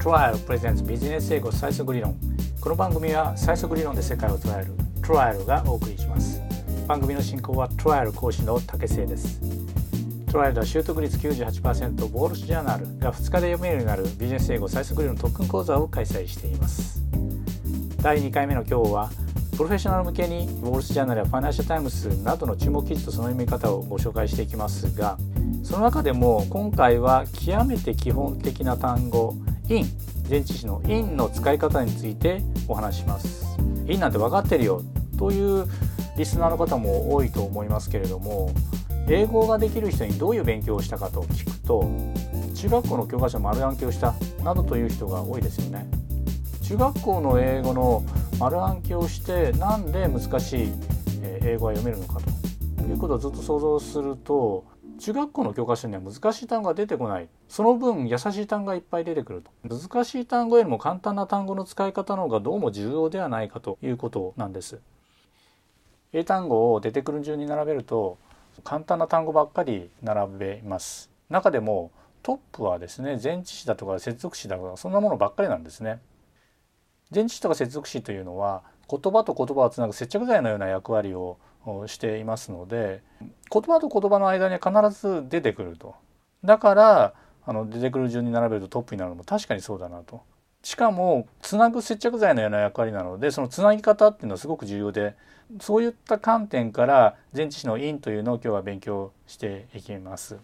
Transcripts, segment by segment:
Trial Presents ビジネス英語最速理論。この番組は最速理論で世界を捉える Trial がお送りします。番組の進行は Trial 講師の竹瀬です。トライアルは習得率98%ウォールスジャーナルが2日で読めるようになるビジネス英語最速理論特訓講座を開催しています。第2回目の今日はプロフェッショナル向けにウォール・ストリート・ジャーナルやファイナンシャル・タイムズなどの注目記事とその読み方をご紹介していきますがその中でも今回は極めて基本的な単語 in 前置詞の in の使い方についてお話します。in なんて分かってるよというリスナーの方も多いと思いますけれども英語ができる人にどういう勉強をしたかと聞くと中学校の教科書丸暗記をしたなどという人が多いですよね。中学校の英語の丸暗記をしてなんで難しい英語が読めるのかということをずっと想像すると中学校の教科書には難しい単語が出てこない。その分優しい単語がいっぱい出てくると。難しい単語よりも簡単な単語の使い方の方がどうも重要ではないかということなんです。英単語を出てくる順に並べると簡単な単語ばっかり並べます。中でもトップはですね前置詞だとか接続詞だとかそんなものばっかりなんですね。前置詞とか接続詞というのは言葉と言葉をつなぐ接着剤のような役割をしていますので言葉と言葉の間には必ず出てくるとだからあの出てくる順に並べるとトップになるのも確かにそうだなとしかもつなぐ接着剤のような役割なのでそのつなぎ方っていうのはすごく重要でそういった観点から前置詞の「因」というのを今日は勉強していきます。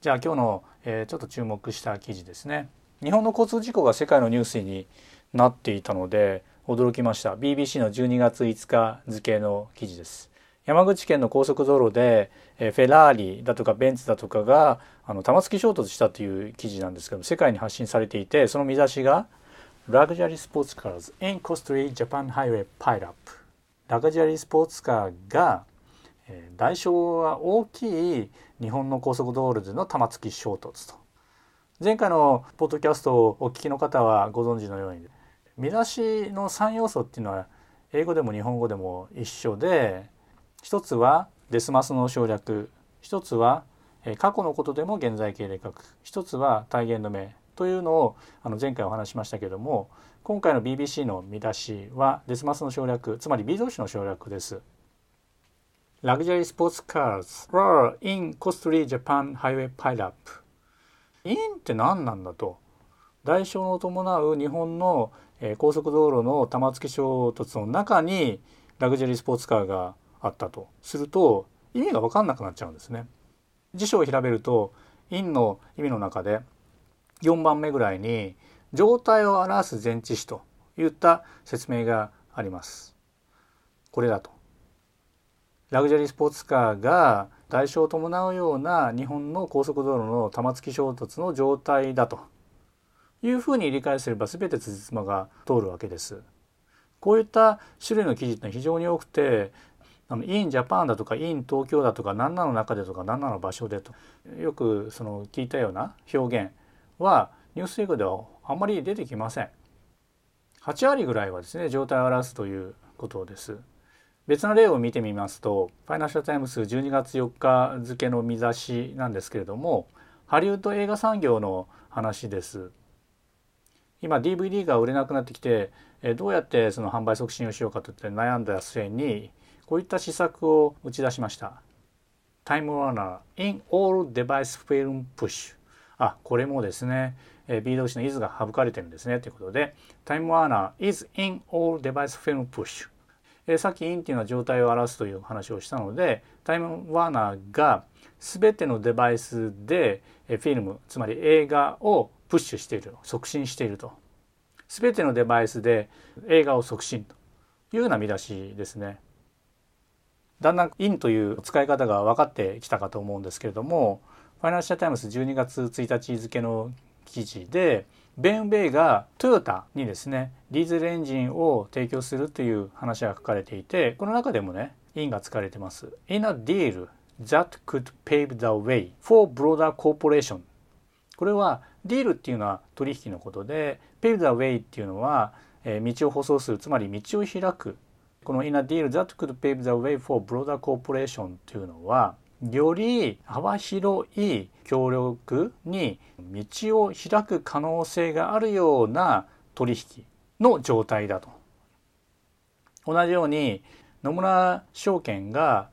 じゃあ今日の、えー、ちょっと注目した記事ですね。日本の交通事故が世界のニュースになっていたので驚きました。BBC の12月5日付の記事です。山口県の高速道路でフェラーリだとかベンツだとかがあの玉突き衝突したという記事なんですけど世界に発信されていてその見出しが「ラグジュアリースポーツカーズ in Costly Japan Highway Pile Up」ラグジュアリースポーツカーが代償が大きい日本の高速道路での玉突き衝突と。前回のポッドキャストをお聞きの方はご存知のように見出しの3要素っていうのは英語でも日本語でも一緒で一つはデスマスの省略一つは過去のことでも現在形で書く一つは体言止めというのをあの前回お話しましたけども今回の BBC の見出しはデスマスの省略つまり B 動詞の省略です。Luxury sports cars were in costly Japan highway pileup. in って何なんだと代償の伴う日本のえ高速道路の玉突き衝突の中にラグジュアリースポーツカーがあったとすると意味が分かんなくなっちゃうんですね。辞書を調べると陰の意味の中で4番目ぐらいに状態を表す前置詞といった説明があります。これだと。ラグジュアリースポーツカーが代償を伴うような日本の高速道路の玉突き衝突の状態だというふうに理解すれば全て辻褄が通るわけです。こういった種類の記事って非常に多くてあの in Japan だとか in 東京だとか何なの中でとか何なの場所でとよくその聞いたような表現はニュースウィークではあんまり出てきません。8割ぐらいはですね状態を表すということです。別の例を見てみますとファイナンシャル・タイムズ12月4日付の見出しなんですけれどもハリウッド映画産業の話です。今 DVD が売れなくなってきてどうやってその販売促進をしようかといって悩んだ末にこういった施策を打ち出しました。タイムワーナー in all device film push あこれもですね B 動詞の is が省かれてるんですね。ということでタイムワーナー is in all device film push えさっき in っていうのは状態を表すという話をしたのでタイムワーナーが全てのデバイスでフィルムつまり映画をプッシュしている促進していると。全てのデバイスで映画を促進というような見出しですね。だんだん in という使い方が分かってきたかと思うんですけれどもファイナンシャル・タイムズ12月1日付の記事で BMW がトヨタにですねディーゼルエンジンを提供するという話が書かれていてこの中でもね in が使われてます。In a deal that could pave the way for broader cooperation これは deal っていうのは取引のことで pave the way っていうのは、えー、道を舗装するつまり道を開くこの in a deal that could pave the way for broader cooperation っていうのはより幅広い協力に道を開く可能性があるような取引の状態だと。同じように野村証券が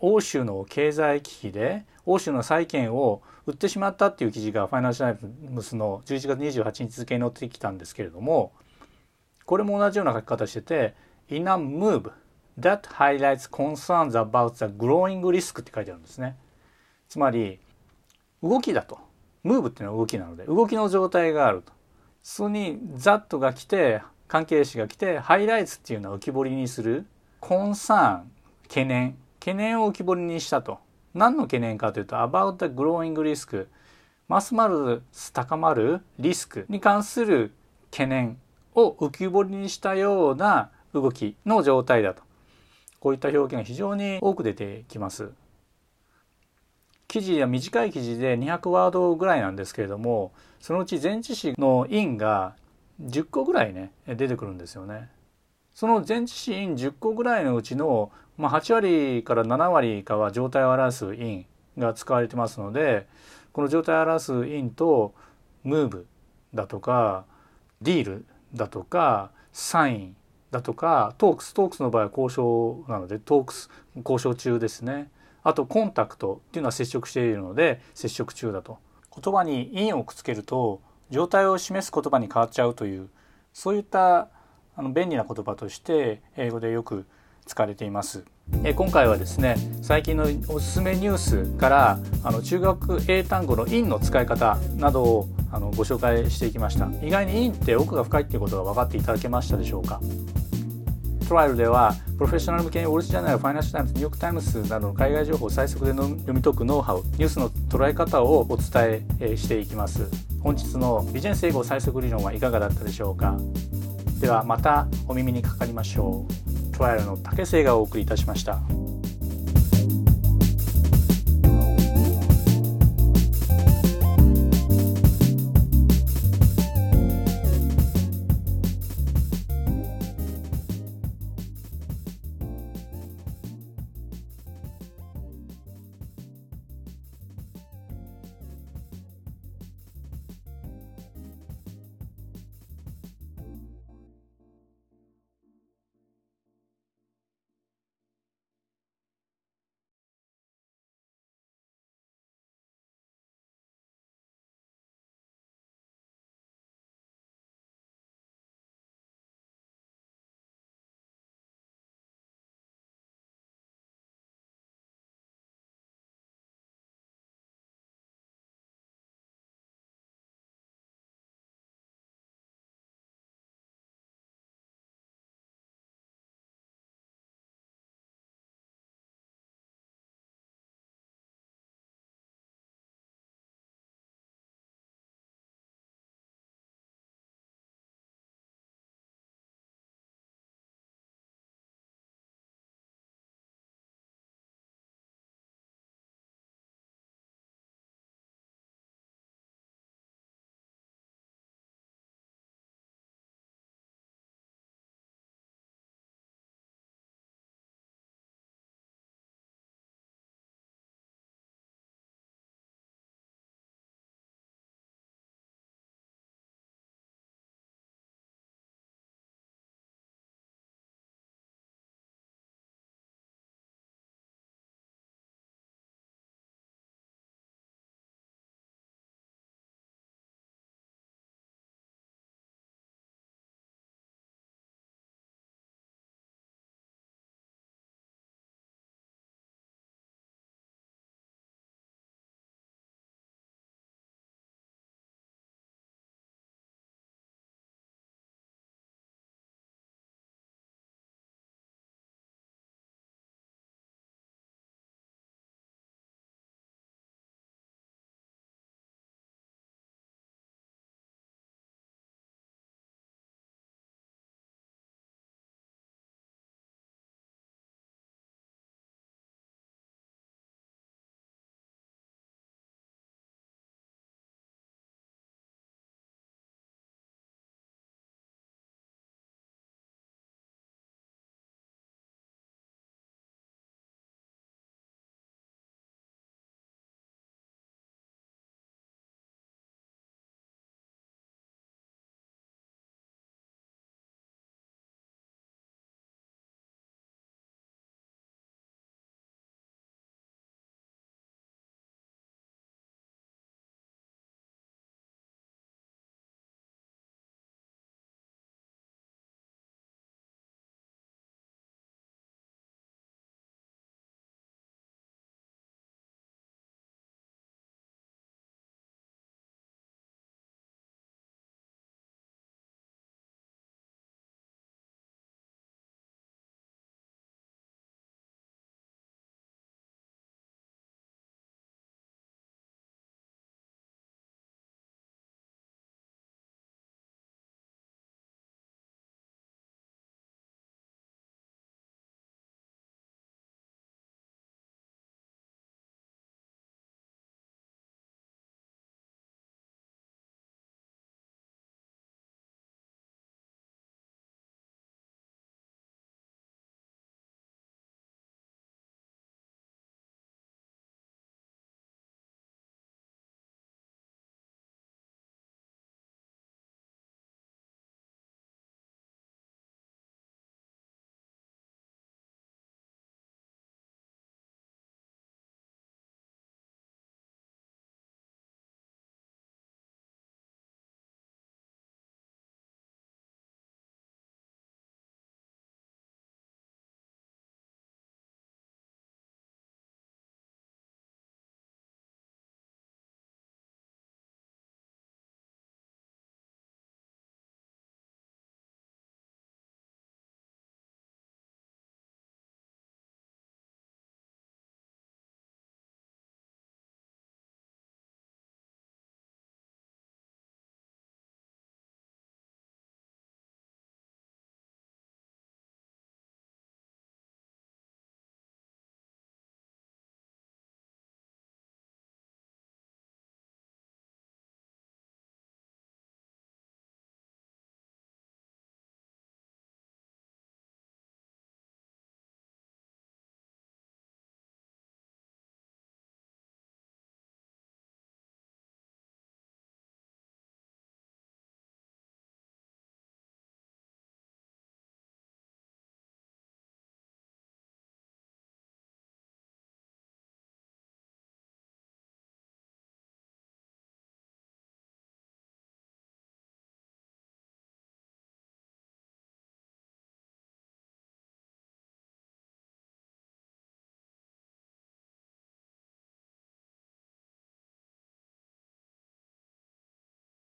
欧州の経済危機で欧州の債券を売ってしまったっていう記事がファイナンシャルタイムズの11月28日付に載ってきたんですけれどもこれも同じような書き方してて「In a move that highlights concerns about the growing risk」って書いてあるんですね。つまり動きだと。ムーブっていうのは動きなので動きの状態があると。そこに「that」が来て関係詞が来てハイライツっていうのは浮き彫りにするコンサーン懸念懸念を浮き彫りにしたと何の懸念かというと about the growing risk ますます高まるリスクに関する懸念を浮き彫りにしたような動きの状態だとこういった表現が非常に多く出てきます記事は短い記事で200ワードぐらいなんですけれどもそのうち前置詞の因が10個ぐらいね出てくるんですよね。その前置詞因10個ぐらいのうちの、まあ、8割から7割かは状態を表す因が使われてますのでこの状態を表す因とムーブだとかディールだとかサインだとかトークストークスの場合は交渉なのでトークス交渉中ですね。あとコンタクトっていうのは接触しているので接触中だと。言葉に因をくっつけると状態を示す言葉に変わっちゃうというそういったあの便利な言葉として英語でよく使われています。え今回はですね最近のおすすめニュースからあの中学英単語の in の使い方などをあのご紹介していきました。意外に in って奥が深いっていうことが分かっていただけましたでしょうか？トライアルではプロフェッショナル向けにウォール・ジャーナルファイナンシャル・タイムズニューヨーク・タイムズなどの海外情報を最速で読み解くノウハウニュースの捉え方をお伝えしていきます。本日のビジネス英語最速理論はいかがだったでしょうか？ではまたお耳にかかりましょうトライアルの竹瀬がお送りいたしました。